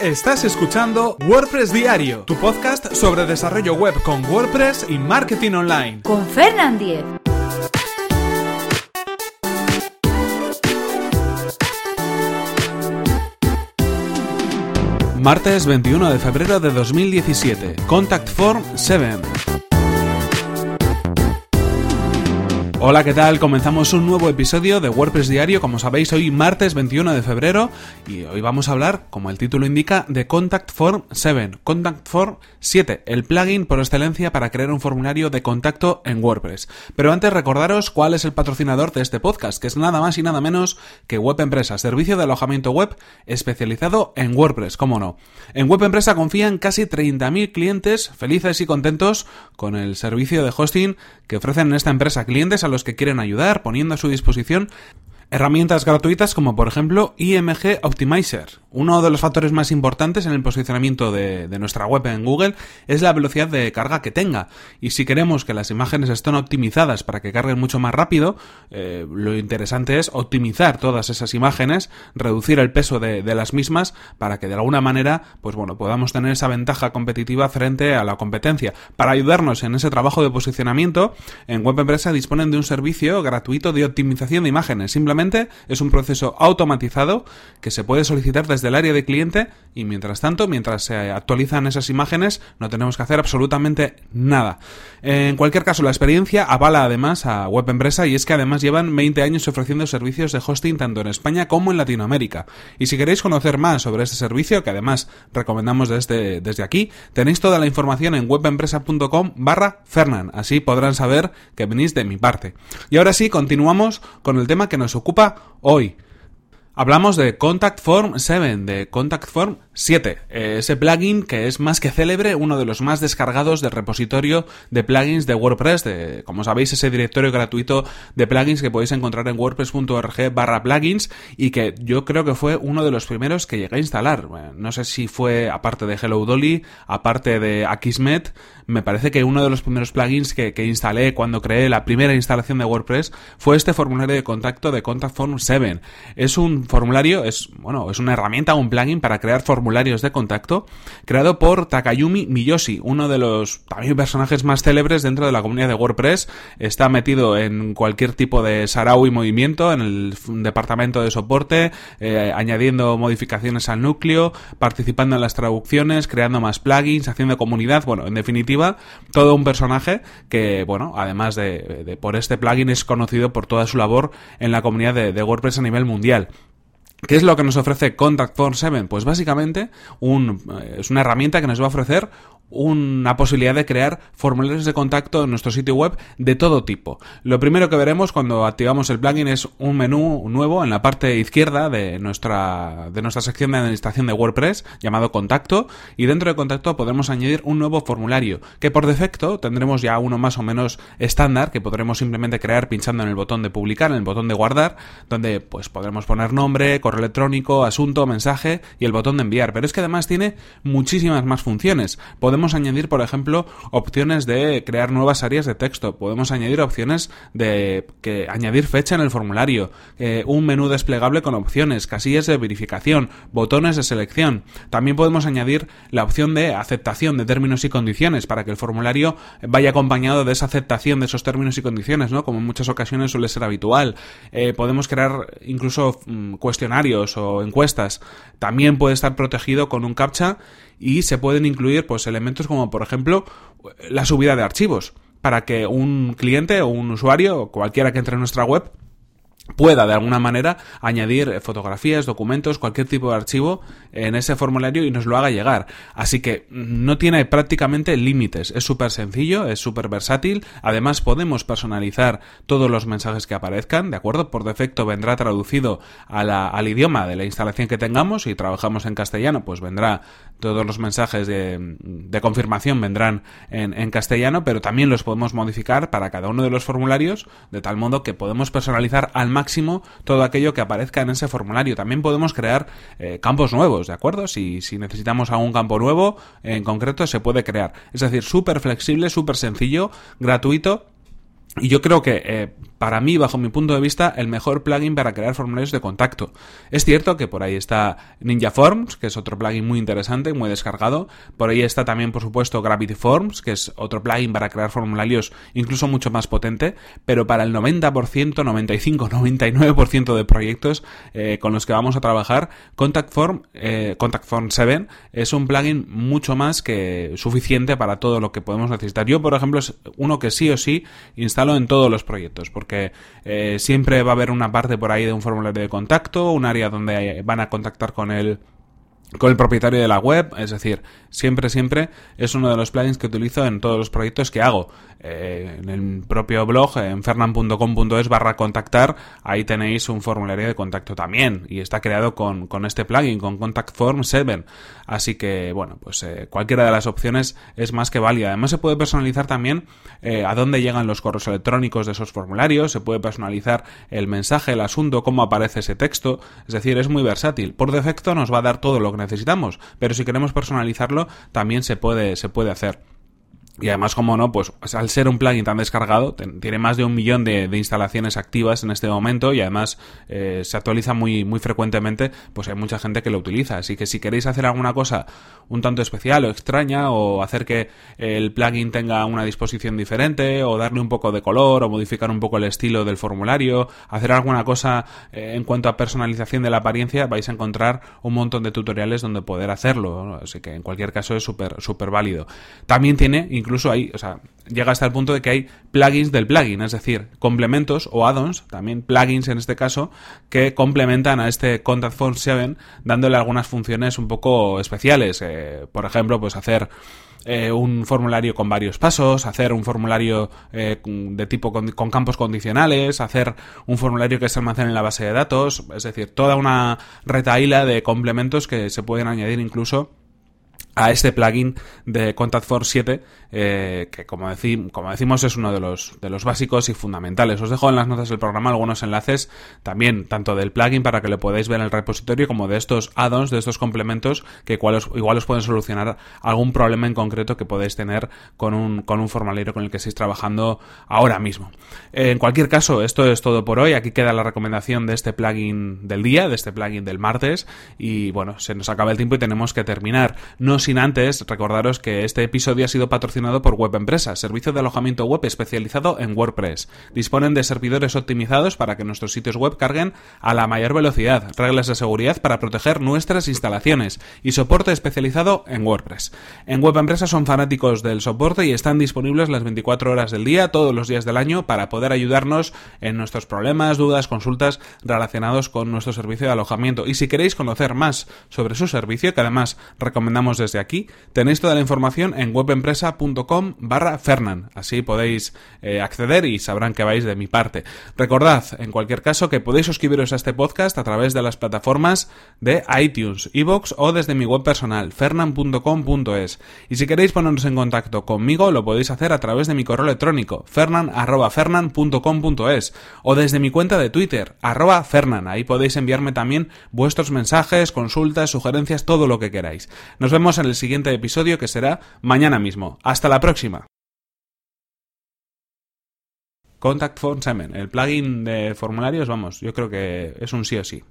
Estás escuchando WordPress Diario, tu podcast sobre desarrollo web con WordPress y marketing online. Con Fernand Diez. Martes 21 de febrero de 2017. Contact Form 7. Hola, ¿qué tal? Comenzamos un nuevo episodio de WordPress Diario, como sabéis, hoy martes 21 de febrero y hoy vamos a hablar, como el título indica, de Contact Form 7. Contact Form 7, el plugin por excelencia para crear un formulario de contacto en WordPress. Pero antes recordaros cuál es el patrocinador de este podcast, que es nada más y nada menos que Web Empresa, servicio de alojamiento web especializado en WordPress, cómo no. En Web Empresa confían casi 30.000 clientes felices y contentos con el servicio de hosting que ofrecen en esta empresa clientes a los que quieren ayudar, poniendo a su disposición herramientas gratuitas como por ejemplo IMG Optimizer, uno de los factores más importantes en el posicionamiento de, nuestra web en Google es la velocidad de carga que tenga. Y si queremos que las imágenes estén optimizadas para que carguen mucho más rápido, eh, lo interesante es optimizar todas esas imágenes, reducir el peso de, las mismas para que de alguna manera, pues bueno, podamos tener esa ventaja competitiva frente a la competencia. Para ayudarnos en ese trabajo de posicionamiento, en Web Empresa disponen de un servicio gratuito de optimización de imágenes. Simplemente es un proceso automatizado que se puede solicitar desde del área de cliente y mientras tanto, mientras se actualizan esas imágenes, no tenemos que hacer absolutamente nada. En cualquier caso, la experiencia avala además a Web Empresa y es que además llevan 20 años ofreciendo servicios de hosting tanto en España como en Latinoamérica. Y si queréis conocer más sobre este servicio, que además recomendamos desde, desde aquí, tenéis toda la información en webempresa.com barra Fernan. Así podrán saber que venís de mi parte. Y ahora sí, continuamos con el tema que nos ocupa hoy. Hablamos de Contact Form 7, de Contact Form 7, ese plugin que es más que célebre, uno de los más descargados del repositorio de plugins de WordPress, de, como sabéis, ese directorio gratuito de plugins que podéis encontrar en wordpress.org barra plugins y que yo creo que fue uno de los primeros que llegué a instalar. No sé si fue aparte de Hello Dolly, aparte de Akismet, me parece que uno de los primeros plugins que, que instalé cuando creé la primera instalación de WordPress fue este formulario de contacto de Contact Form 7. Es un formulario es, bueno, es una herramienta, un plugin para crear formularios de contacto, creado por Takayumi Miyoshi, uno de los también personajes más célebres dentro de la comunidad de WordPress. Está metido en cualquier tipo de sarau y movimiento, en el departamento de soporte, eh, añadiendo modificaciones al núcleo, participando en las traducciones, creando más plugins, haciendo comunidad, bueno, en definitiva, todo un personaje que, bueno, además de, por este plugin es conocido por toda su labor en la comunidad de WordPress a nivel mundial. ¿Qué es lo que nos ofrece Contact Form 7? Pues básicamente un, eh, es una herramienta que nos va a ofrecer una posibilidad de crear formularios de contacto en nuestro sitio web de todo tipo. Lo primero que veremos cuando activamos el plugin es un menú nuevo en la parte izquierda de nuestra, de nuestra sección de administración de WordPress llamado contacto y dentro de contacto podremos añadir un nuevo formulario que por defecto tendremos ya uno más o menos estándar que podremos simplemente crear pinchando en el botón de publicar, en el botón de guardar, donde pues podremos poner nombre, correo electrónico, asunto, mensaje y el botón de enviar. Pero es que además tiene muchísimas más funciones. Podemos podemos añadir, por ejemplo, opciones de crear nuevas áreas de texto. Podemos añadir opciones de que añadir fecha en el formulario, eh, un menú desplegable con opciones, casillas de verificación, botones de selección. También podemos añadir la opción de aceptación de términos y condiciones para que el formulario vaya acompañado de esa aceptación de esos términos y condiciones, ¿no? Como en muchas ocasiones suele ser habitual. Eh, podemos crear incluso mm, cuestionarios o encuestas. También puede estar protegido con un captcha y se pueden incluir pues elementos como por ejemplo la subida de archivos para que un cliente o un usuario o cualquiera que entre en nuestra web pueda de alguna manera añadir fotografías, documentos, cualquier tipo de archivo en ese formulario y nos lo haga llegar. Así que no tiene prácticamente límites, es súper sencillo, es súper versátil, además podemos personalizar todos los mensajes que aparezcan, ¿de acuerdo? Por defecto vendrá traducido al idioma de la instalación que tengamos, si trabajamos en castellano pues vendrá todos los mensajes de, confirmación vendrán en, en castellano, pero también los podemos modificar para cada uno de los formularios de tal modo que podemos personalizar al máximo todo aquello que aparezca en ese formulario. También podemos crear eh, campos nuevos, ¿de acuerdo? Si, si necesitamos algún campo nuevo en concreto se puede crear. Es decir, súper flexible, súper sencillo, gratuito Y yo creo que eh, para mí, bajo mi punto de vista, el mejor plugin para crear formularios de contacto. Es cierto que por ahí está Ninja Forms, que es otro plugin muy interesante, muy descargado. Por ahí está también, por supuesto, Gravity Forms, que es otro plugin para crear formularios incluso mucho más potente. Pero para el 90%, 95, 99% de proyectos eh, con los que vamos a trabajar, Contact Form, eh, Contact Form 7 es un plugin mucho más que suficiente para todo lo que podemos necesitar. Yo, por ejemplo, es uno que sí o sí instalo en todos los proyectos, que eh, siempre va a haber una parte por ahí de un formulario de contacto, un área donde van a contactar con el con el propietario de la web, es decir, siempre, siempre es uno de los plugins que utilizo en todos los proyectos que hago. Eh, en el propio blog, en fernan.com.es barra contactar, ahí tenéis un formulario de contacto también, y está creado con, con este plugin, con Contact Form 7. Así que, bueno, pues eh, cualquiera de las opciones es más que válida. Además, se puede personalizar también eh, a dónde llegan los correos electrónicos de esos formularios, se puede personalizar el mensaje, el asunto, cómo aparece ese texto, es decir, es muy versátil. Por defecto nos va a dar todo lo que necesitamos, pero si queremos personalizarlo también se puede, se puede hacer. Y además, como no, pues al ser un plugin tan descargado, tiene más de un millón de, instalaciones activas en este momento y además eh, se actualiza muy, muy frecuentemente, pues hay mucha gente que lo utiliza. Así que si queréis hacer alguna cosa un tanto especial o extraña o hacer que el plugin tenga una disposición diferente o darle un poco de color o modificar un poco el estilo del formulario, hacer alguna cosa eh, en cuanto a personalización de la apariencia, vais a encontrar un montón de tutoriales donde poder hacerlo. Así que en cualquier caso es súper, súper válido. También tiene, incluso hay, o sea, llega hasta el punto de que hay plugins del plugin, es decir, complementos o add-ons, también plugins en este caso, que complementan a este Contact Form 7 dándole algunas funciones un poco especiales. Eh, por ejemplo, pues hacer eh, un formulario con varios pasos, hacer un formulario eh, de tipo con, campos condicionales, hacer un formulario que se almacene en la base de datos, es decir, toda una retaíla de complementos que se pueden añadir incluso a este plugin de Contact Force 7 eh, que como, como, decimos es uno de los, de los básicos y fundamentales. Os dejo en las notas del programa algunos enlaces también tanto del plugin para que lo podáis ver en el repositorio como de estos add-ons, de estos complementos que igual os, pueden solucionar algún problema en concreto que podéis tener con un, con un formulario con el que estéis trabajando ahora mismo. en cualquier caso, esto es todo por hoy. Aquí queda la recomendación de este plugin del día, de este plugin del martes y bueno, se nos acaba el tiempo y tenemos que terminar. No sin antes recordaros que este episodio ha sido patrocinado por Web Empresa, servicio de alojamiento web especializado en WordPress. Disponen de servidores optimizados para que nuestros sitios web carguen a la mayor velocidad, reglas de seguridad para proteger nuestras instalaciones y soporte especializado en WordPress. En Web Empresa son fanáticos del soporte y están disponibles las 24 horas del día, todos los días del año, para poder ayudarnos en nuestros problemas, dudas, consultas relacionados con nuestro servicio de alojamiento. Y si queréis conocer más sobre su servicio, que además recomendamos desde aquí, tenéis toda la información en webempresa.com barra Fernan. Así podéis eh, acceder y sabrán que vais de mi parte. Recordad, en cualquier caso, que podéis suscribiros a este podcast a través de las plataformas de iTunes, iVoox o desde mi web personal, fernan.com.es. Y si queréis ponernos en contacto conmigo, lo podéis hacer a través de mi correo electrónico, fernan.fernan.com.es o desde mi cuenta de Twitter, arroba fernan. Ahí podéis enviarme también vuestros mensajes, consultas, sugerencias, todo lo que queráis. Nos vemos en el siguiente episodio que será mañana mismo. Hasta la próxima. Contact Form Semen, el plugin de formularios, vamos, yo creo que es un sí o sí.